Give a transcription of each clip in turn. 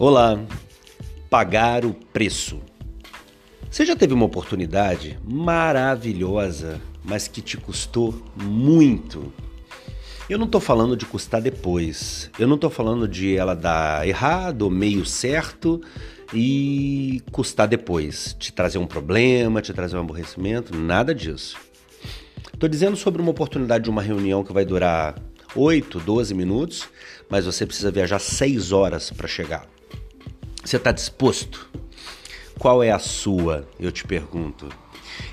Olá, pagar o preço. Você já teve uma oportunidade maravilhosa, mas que te custou muito? Eu não estou falando de custar depois. Eu não estou falando de ela dar errado meio certo e custar depois, te trazer um problema, te trazer um aborrecimento, nada disso. Estou dizendo sobre uma oportunidade de uma reunião que vai durar 8, 12 minutos, mas você precisa viajar 6 horas para chegar. Você está disposto? Qual é a sua? Eu te pergunto.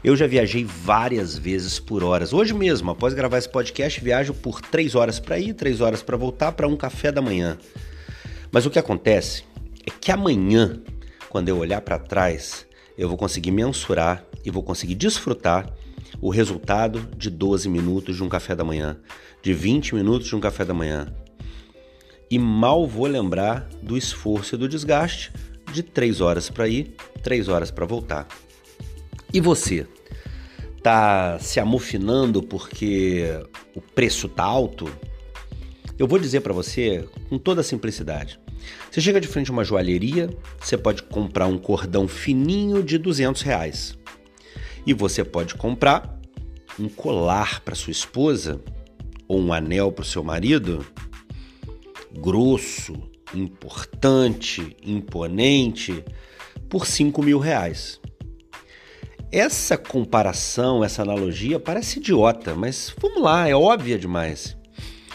Eu já viajei várias vezes por horas. Hoje mesmo, após gravar esse podcast, viajo por três horas para ir, três horas para voltar para um café da manhã. Mas o que acontece é que amanhã, quando eu olhar para trás, eu vou conseguir mensurar e vou conseguir desfrutar o resultado de 12 minutos de um café da manhã, de 20 minutos de um café da manhã, e mal vou lembrar do esforço e do desgaste de três horas para ir, três horas para voltar. E você? Tá se amofinando porque o preço tá alto? Eu vou dizer para você com toda a simplicidade. Você chega de frente a uma joalheria, você pode comprar um cordão fininho de 200 reais. E você pode comprar um colar para sua esposa ou um anel para o seu marido grosso, importante, imponente, por 5 mil reais. Essa comparação, essa analogia parece idiota, mas vamos lá, é óbvia demais.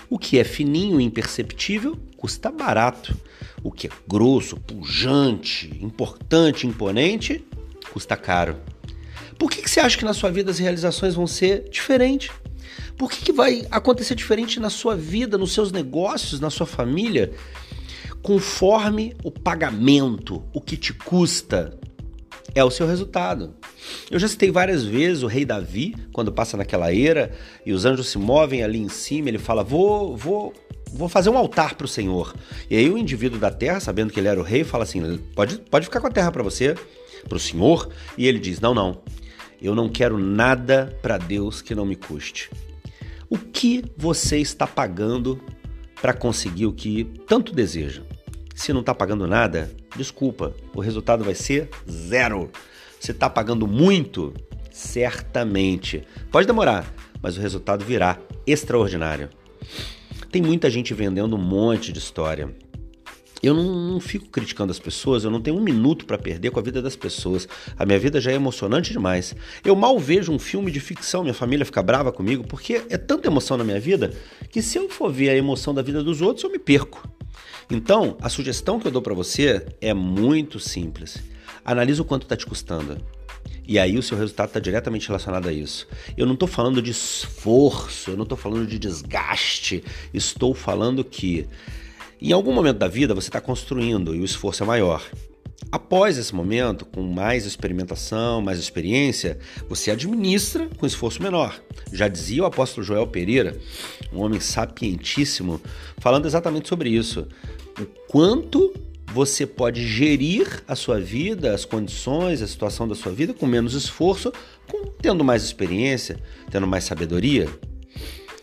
O que é fininho e imperceptível custa barato. O que é grosso, pujante, importante, imponente, custa caro. Por que, que você acha que na sua vida as realizações vão ser diferentes? Por que, que vai acontecer diferente na sua vida, nos seus negócios, na sua família? Conforme o pagamento, o que te custa, é o seu resultado. Eu já citei várias vezes o rei Davi, quando passa naquela era e os anjos se movem ali em cima, ele fala: Vou, vou, vou fazer um altar para o Senhor. E aí o indivíduo da terra, sabendo que ele era o rei, fala assim: Pode, pode ficar com a terra para você, para o Senhor. E ele diz: Não, não, eu não quero nada para Deus que não me custe. O que você está pagando para conseguir o que tanto deseja? Se não está pagando nada, desculpa, o resultado vai ser zero. Se está pagando muito, certamente. Pode demorar, mas o resultado virá extraordinário. Tem muita gente vendendo um monte de história. Eu não, não, fico criticando as pessoas, eu não tenho um minuto para perder com a vida das pessoas. A minha vida já é emocionante demais. Eu mal vejo um filme de ficção, minha família fica brava comigo, porque é tanta emoção na minha vida que se eu for ver a emoção da vida dos outros, eu me perco. Então, a sugestão que eu dou para você é muito simples. Analise o quanto está te custando. E aí o seu resultado está diretamente relacionado a isso. Eu não estou falando de esforço, eu não estou falando de desgaste, estou falando que em algum momento da vida você está construindo e o esforço é maior. Após esse momento, com mais experimentação, mais experiência, você administra com esforço menor. Já dizia o apóstolo Joel Pereira, um homem sapientíssimo, falando exatamente sobre isso. O quanto você pode gerir a sua vida, as condições, a situação da sua vida com menos esforço, com, tendo mais experiência, tendo mais sabedoria.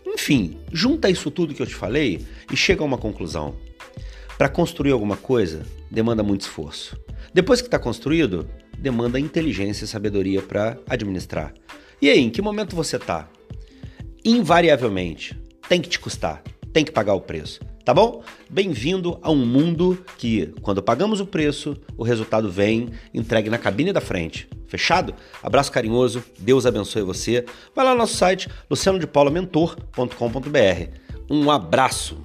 Enfim, junta isso tudo que eu te falei e chega a uma conclusão. Para construir alguma coisa, demanda muito esforço. Depois que está construído, demanda inteligência e sabedoria para administrar. E aí, em que momento você está? Invariavelmente, tem que te custar, tem que pagar o preço. Tá bom? Bem-vindo a um mundo que, quando pagamos o preço, o resultado vem entregue na cabine da frente. Fechado? Abraço carinhoso, Deus abençoe você. Vai lá no nosso site lucianodepaulamentor.com.br. Um abraço!